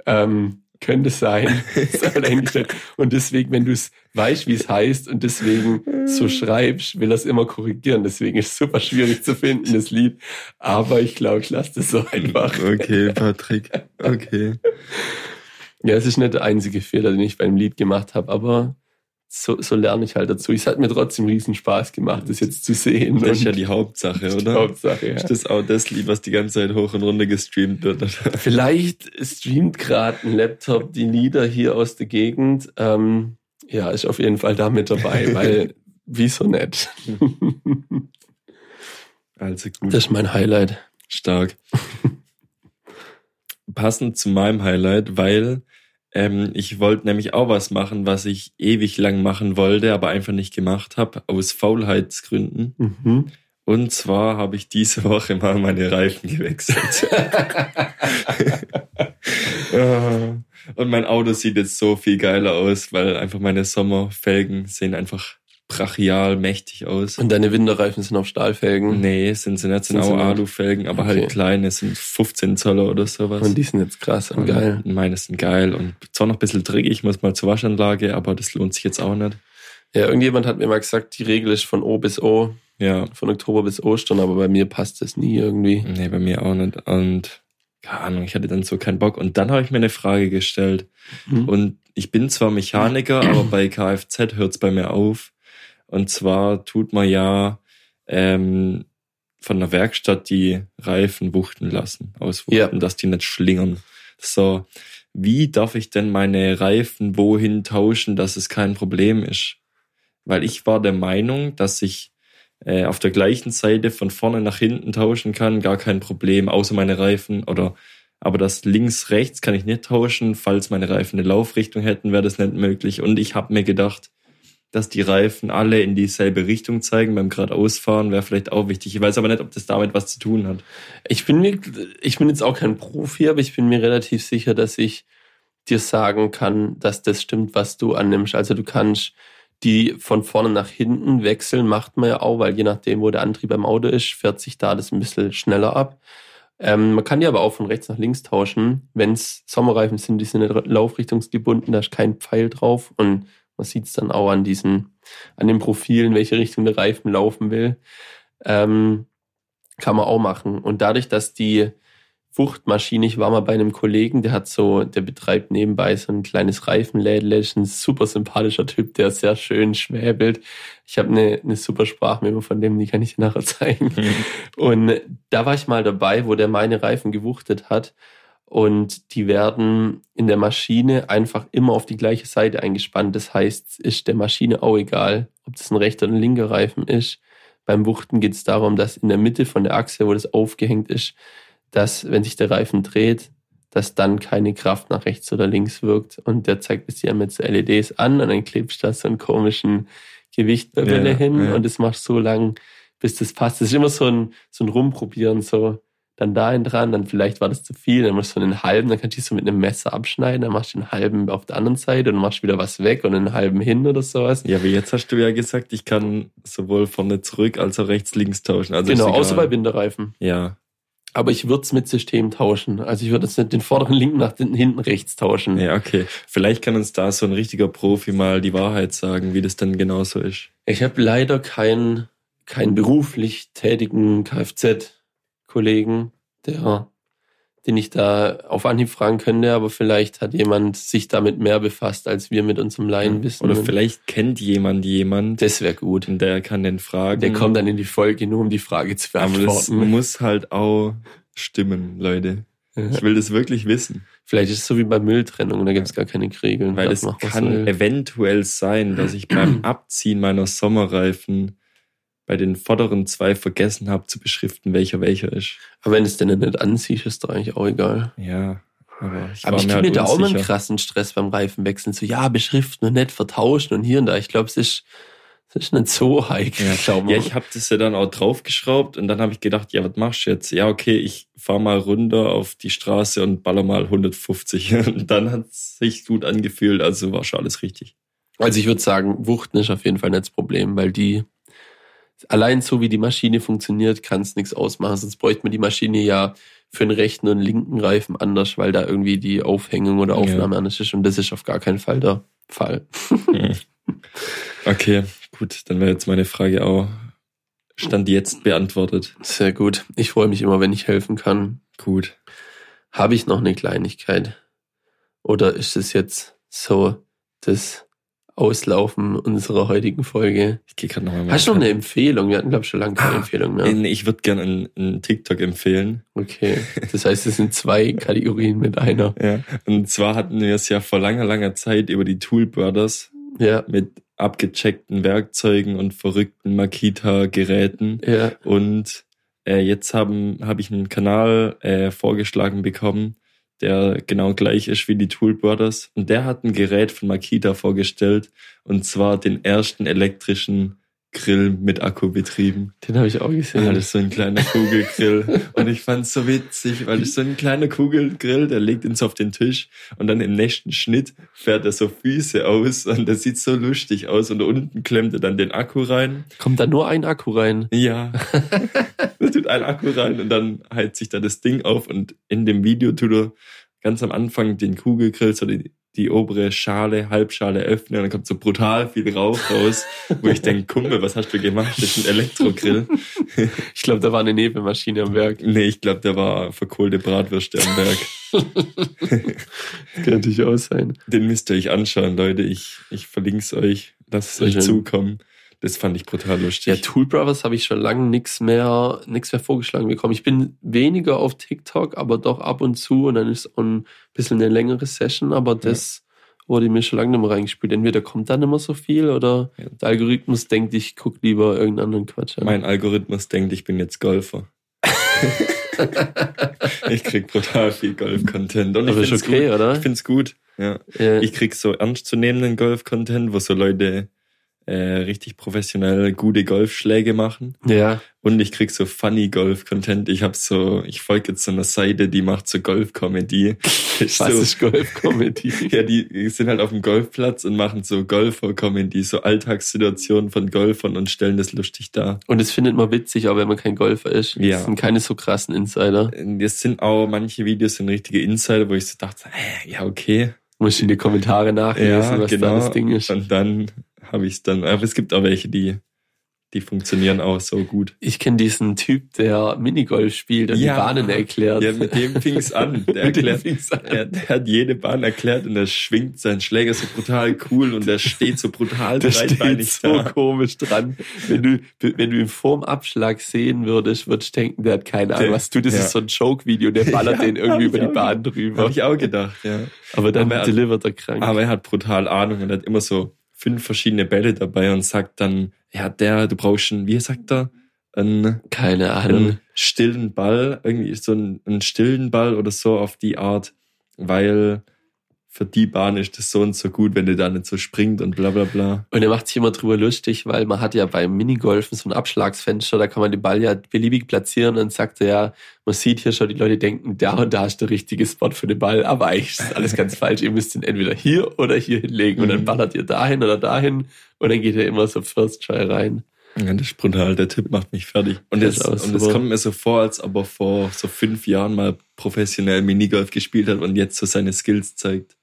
Ähm, Könnte sein. *laughs* und deswegen, wenn du es weißt, wie es heißt und deswegen so schreibst, will es immer korrigieren. Deswegen ist es super schwierig zu finden, das Lied. Aber ich glaube, ich lasse das so einfach. Okay, Patrick. Okay. Ja, es ist nicht der einzige Fehler, den ich beim Lied gemacht habe, aber so, so lerne ich halt dazu. Es hat mir trotzdem riesen Spaß gemacht, das jetzt zu sehen. Das ist ja die Hauptsache, *laughs* oder? Die Hauptsache, ja. Ist das auch das Lied, was die ganze Zeit hoch und runter gestreamt wird? Vielleicht streamt gerade ein Laptop die Lieder hier aus der Gegend. Ähm, ja, ist auf jeden Fall da mit dabei, *laughs* weil wieso nicht? also gut. Das ist mein Highlight. Stark. *laughs* Passend zu meinem Highlight, weil ähm, ich wollte nämlich auch was machen, was ich ewig lang machen wollte, aber einfach nicht gemacht habe, aus Faulheitsgründen. Mhm. Und zwar habe ich diese Woche mal meine Reifen gewechselt. *laughs* *laughs* Und mein Auto sieht jetzt so viel geiler aus, weil einfach meine Sommerfelgen sehen einfach brachial mächtig aus. Und deine Winterreifen sind auf Stahlfelgen? Nee, sind sie nicht, sind, sind auch Alufelgen, aber halt okay. halt kleine, sind 15 Zoller oder sowas. Und die sind jetzt krass und, und geil. Meine sind geil und zwar noch ein bisschen dreckig, muss mal zur Waschanlage, aber das lohnt sich jetzt auch nicht. Ja, irgendjemand hat mir mal gesagt, die Regel ist von O bis O. Ja. Von Oktober bis Ostern, aber bei mir passt das nie irgendwie. Nee, bei mir auch nicht. Und keine Ahnung, ich hatte dann so keinen Bock. Und dann habe ich mir eine Frage gestellt. Mhm. Und ich bin zwar Mechaniker, aber bei Kfz hört es bei mir auf. Und zwar tut man ja ähm, von der Werkstatt die Reifen wuchten lassen, auswuchten, ja. dass die nicht schlingern. So, wie darf ich denn meine Reifen wohin tauschen, dass es kein Problem ist? Weil ich war der Meinung, dass ich äh, auf der gleichen Seite von vorne nach hinten tauschen kann, gar kein Problem, außer meine Reifen oder aber das links rechts kann ich nicht tauschen, falls meine Reifen eine Laufrichtung hätten, wäre das nicht möglich und ich habe mir gedacht, dass die Reifen alle in dieselbe Richtung zeigen beim geradeausfahren, wäre vielleicht auch wichtig. Ich weiß aber nicht, ob das damit was zu tun hat. Ich bin mir, ich bin jetzt auch kein Profi, aber ich bin mir relativ sicher, dass ich dir sagen kann, dass das stimmt, was du annimmst. Also du kannst die von vorne nach hinten wechseln, macht man ja auch, weil je nachdem, wo der Antrieb am Auto ist, fährt sich da das ein bisschen schneller ab. Ähm, man kann die aber auch von rechts nach links tauschen. Wenn es Sommerreifen sind, die sind laufrichtungsgebunden, da ist kein Pfeil drauf und man sieht es dann auch an diesen, an den Profilen, welche Richtung der Reifen laufen will. Ähm, kann man auch machen. Und dadurch, dass die Wuchtmaschine, ich war mal bei einem Kollegen, der hat so, der betreibt nebenbei so ein kleines Reifenlädle, ist ein super sympathischer Typ, der sehr schön schwäbelt. Ich habe eine, eine super Sprachmemo von dem, die kann ich dir nachher zeigen. Mhm. Und da war ich mal dabei, wo der meine Reifen gewuchtet hat und die werden in der Maschine einfach immer auf die gleiche Seite eingespannt. Das heißt, ist der Maschine auch egal, ob das ein rechter oder ein linker Reifen ist. Beim Wuchten geht es darum, dass in der Mitte von der Achse, wo das aufgehängt ist, dass, wenn sich der Reifen dreht, dass dann keine Kraft nach rechts oder links wirkt. Und der zeigt es dir mit so LEDs an und dann klebst du da so einen komischen Gewichtbälle ja, hin ja. und das machst so lang, bis das passt. Das ist immer so ein, so ein Rumprobieren, so dann da einen dran, dann vielleicht war das zu viel, dann machst du einen halben, dann kannst du so mit einem Messer abschneiden, dann machst du einen halben auf der anderen Seite und machst wieder was weg und einen halben hin oder sowas. Ja, wie jetzt hast du ja gesagt, ich kann sowohl vorne zurück als auch rechts links tauschen. Also genau, außer bei Winterreifen. Ja. Aber ich würde es mit System tauschen. Also ich würde jetzt nicht den vorderen linken nach den hinten rechts tauschen. Ja, okay. Vielleicht kann uns da so ein richtiger Profi mal die Wahrheit sagen, wie das denn genau so ist. Ich habe leider keinen keinen beruflich tätigen Kfz Kollegen, der, den ich da auf Anhieb fragen könnte, aber vielleicht hat jemand sich damit mehr befasst, als wir mit unserem Laienwissen. Oder vielleicht kennt jemand jemand. Das wäre gut. Und der kann den fragen. Der kommt dann in die Folge, nur um die Frage zu beantworten. Aber das muss halt auch stimmen, Leute. Ich will das wirklich wissen. Vielleicht ist es so wie bei Mülltrennung, da gibt es gar keine Regeln. Weil es kann eventuell sein, dass ich beim *clears throat* Abziehen meiner Sommerreifen bei den vorderen zwei vergessen habe zu beschriften, welcher welcher ist. Aber wenn es denn nicht anziehst, ist doch eigentlich auch egal. Ja. Aber ich, aber ich kriege halt mir da auch mal einen krassen Stress beim Reifenwechseln. So, ja, beschriften und nicht vertauschen und hier und da. Ich glaube, es ist, es ist nicht so *laughs* heikel. Ja, glaub ja ich habe das ja dann auch draufgeschraubt und dann habe ich gedacht, ja, was machst du jetzt? Ja, okay, ich fahr mal runter auf die Straße und baller mal 150. *laughs* Und dann hat es sich gut angefühlt, also war schon alles richtig. Also ich würde sagen, Wuchten ist auf jeden Fall nicht das Problem, weil die allein so wie die Maschine funktioniert, kann es nichts ausmachen. Sonst bräuchte man die Maschine ja für den rechten und linken Reifen anders, weil da irgendwie die Aufhängung oder Aufnahme ja. anders ist. Und das ist auf gar keinen Fall der Fall. okay, gut, dann wäre jetzt meine Frage auch Stand jetzt beantwortet. Sehr gut. Ich freue mich immer, wenn ich helfen kann. Gut. Habe ich noch eine Kleinigkeit? Oder ist es jetzt so das Auslaufen unserer heutigen Folge? Ich gehe gerade nochmal. Hast du noch eine Empfehlung? Wir hatten, glaube ich, schon lange keine ah, Empfehlung mehr. Ich würde gerne einen, einen, TikTok empfehlen. Okay. *laughs* Das heißt, es sind zwei Kategorien mit einer. Ja. Und zwar hatten wir es ja vor langer, langer Zeit über die Tool Brothers. Ja. Mit abgecheckten Werkzeugen und verrückten Makita-Geräten. Ja. Und äh, jetzt habe ich einen Kanal äh, vorgeschlagen bekommen, der genau gleich ist wie die Tool Brothers. Und der hat ein Gerät von Makita vorgestellt, und zwar den ersten elektrischen Grill mit Akku betrieben. Den habe ich auch gesehen. Ja, das ist so ein kleiner Kugelgrill. *laughs* und ich fand es so witzig, weil das ist so ein kleiner Kugelgrill, der legt ihn so auf den Tisch und dann im nächsten Schnitt fährt er so Füße aus und das sieht so lustig aus und unten klemmt er dann den Akku rein. Kommt da nur ein Akku rein? Ja. *laughs* da tut ein Akku rein und dann heizt sich da das Ding auf und in dem Video tut er ganz am Anfang den Kugelgrill so die, die obere Schale, Halbschale öffnen und dann kommt so brutal viel Rauch raus, wo ich denke, Kumpel, was hast du gemacht? Das ist ein Elektrogrill. Ich glaube, da war eine Nebelmaschine am Werk. Nee, ich glaube, da war verkohlte Bratwürste am Werk. *laughs* kann natürlich auch sein. Den müsst ihr euch anschauen, Leute. Ich, ich verlinke es euch. Lasst es euch zukommen. Das fand ich brutal lustig. Ja, Tool Brothers habe ich schon lange nichts mehr, nichts mehr vorgeschlagen bekommen. Ich bin weniger auf TikTok, aber doch ab und zu und dann ist ein bisschen eine längere Session, aber das ja. wurde mir schon lange nicht mehr reingespielt. Entweder kommt dann immer so viel oder ja. der Algorithmus denkt, ich gucke lieber irgendeinen anderen Quatsch an. Mein Algorithmus denkt, ich bin jetzt Golfer. *laughs* ich krieg brutal viel Golf-Content. Und Aber ich ist okay, gut. oder? Ich find's gut. Ja. ja. Ich krieg so ernstzunehmenden Golf-Content, wo so Leute äh, richtig professionell gute Golfschläge machen. Ja. Und ich krieg so funny Golf-Content. Ich hab so, ich folge jetzt so einer Seite, die macht so Golf-Comedy. Was *laughs* so, ist Golf-Comedy? *laughs* ja, die sind halt auf dem Golfplatz und machen so Golfer-Comedy, so Alltagssituationen von Golfern und stellen das lustig dar. Und das findet man witzig, auch wenn man kein Golfer ist. Ja. Das sind keine so krassen Insider. Das sind auch, manche Videos sind richtige Insider, wo ich so dachte, ja, okay. Muss ich in die Kommentare nachlesen, ja, was genau. da das Ding ist. Und dann habe ich es dann. Aber es gibt auch welche, die, die funktionieren auch so gut. Ich kenne diesen Typ, der Minigolf spielt und ja, die Bahnen erklärt. Ja, mit dem fing *laughs* es an. Der, erklärt, an. Er, der hat jede Bahn erklärt und er schwingt seinen Schläger so brutal cool und der steht so brutal der breitbeinig steht so da. komisch dran. Wenn du, wenn du ihn vorm Abschlag sehen würdest, würdest du denken, der hat keine Ahnung, was du, das ja. ist so ein Joke-Video, der ballert *laughs* ja, den irgendwie über die Bahn drüber. Habe ich auch gedacht, ja. Aber dann aber er, delivert er krank. Aber er hat brutal Ahnung und hat immer so fünf verschiedene Bälle dabei und sagt dann, ja, der, du brauchst einen, wie sagt er, einen, keine Ahnung, einen stillen Ball, irgendwie so einen, einen stillen Ball oder so auf die Art, weil für die Bahn ist das so und so gut, wenn der da nicht so springt und bla bla bla. Und er macht sich immer drüber lustig, weil man hat ja beim Minigolfen so ein Abschlagsfenster, da kann man den Ball ja beliebig platzieren und sagt er ja, man sieht hier schon, die Leute denken, da und da ist der richtige Spot für den Ball, aber eigentlich ist alles ganz *laughs* falsch. Ihr müsst ihn entweder hier oder hier hinlegen und dann mhm. ballert ihr dahin oder dahin und dann geht er immer so First Try rein. Ja, das ist brutal. Der Tipp macht mich fertig. Und es und es kommt mir so vor, als ob er vor so fünf Jahren mal professionell Minigolf gespielt hat und jetzt so seine Skills zeigt.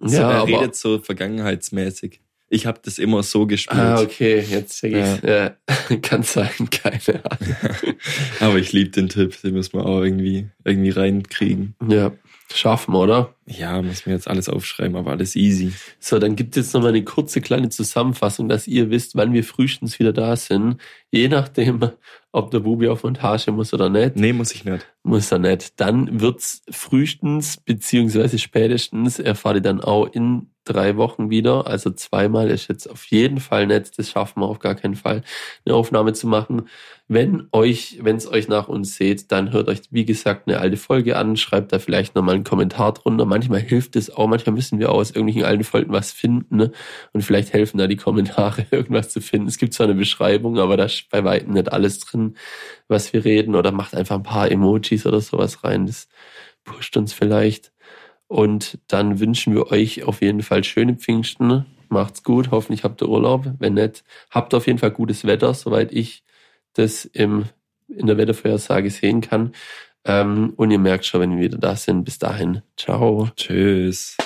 So, ja, er redet so vergangenheitsmäßig. Ich habe das immer so gespielt. Ah, okay, jetzt check ich's. Ja. ja. *laughs* Kann sein, keine Ahnung. *laughs* aber ich liebe den Tipp, den müssen wir auch irgendwie, irgendwie reinkriegen. Ja, schaffen, oder? Ja, muss mir jetzt alles aufschreiben, aber alles easy. So, dann gibt es jetzt nochmal eine kurze kleine Zusammenfassung, dass ihr wisst, wann wir frühestens wieder da sind. Je nachdem, ob der Bubi auf Montage muss oder nicht. Nee, muss ich nicht. Muss er nicht. Dann wird's frühestens, beziehungsweise spätestens, erfahrt ihr dann auch in drei Wochen wieder. Also zweimal ist jetzt auf jeden Fall nett. Das schaffen wir auf gar keinen Fall, eine Aufnahme zu machen. Wenn euch, wenn es euch nach uns seht, dann hört euch, wie gesagt, eine alte Folge an, schreibt da vielleicht nochmal einen Kommentar drunter. Manchmal hilft es auch, manchmal müssen wir aus irgendwelchen alten Folgen was finden, ne? Und vielleicht helfen da die Kommentare, *laughs* irgendwas zu finden. Es gibt zwar eine Beschreibung, aber da ist bei weitem nicht alles drin, was wir reden. Oder macht einfach ein paar Emojis oder sowas rein. Das pusht uns vielleicht. Und dann wünschen wir euch auf jeden Fall schöne Pfingsten. Macht's gut. Hoffentlich habt ihr Urlaub. Wenn nicht, habt auf jeden Fall gutes Wetter, soweit ich das im, in der Wettervorhersage sehen kann. Ähm, und ihr merkt schon, wenn wir wieder da sind. Bis dahin. Ciao. Tschüss.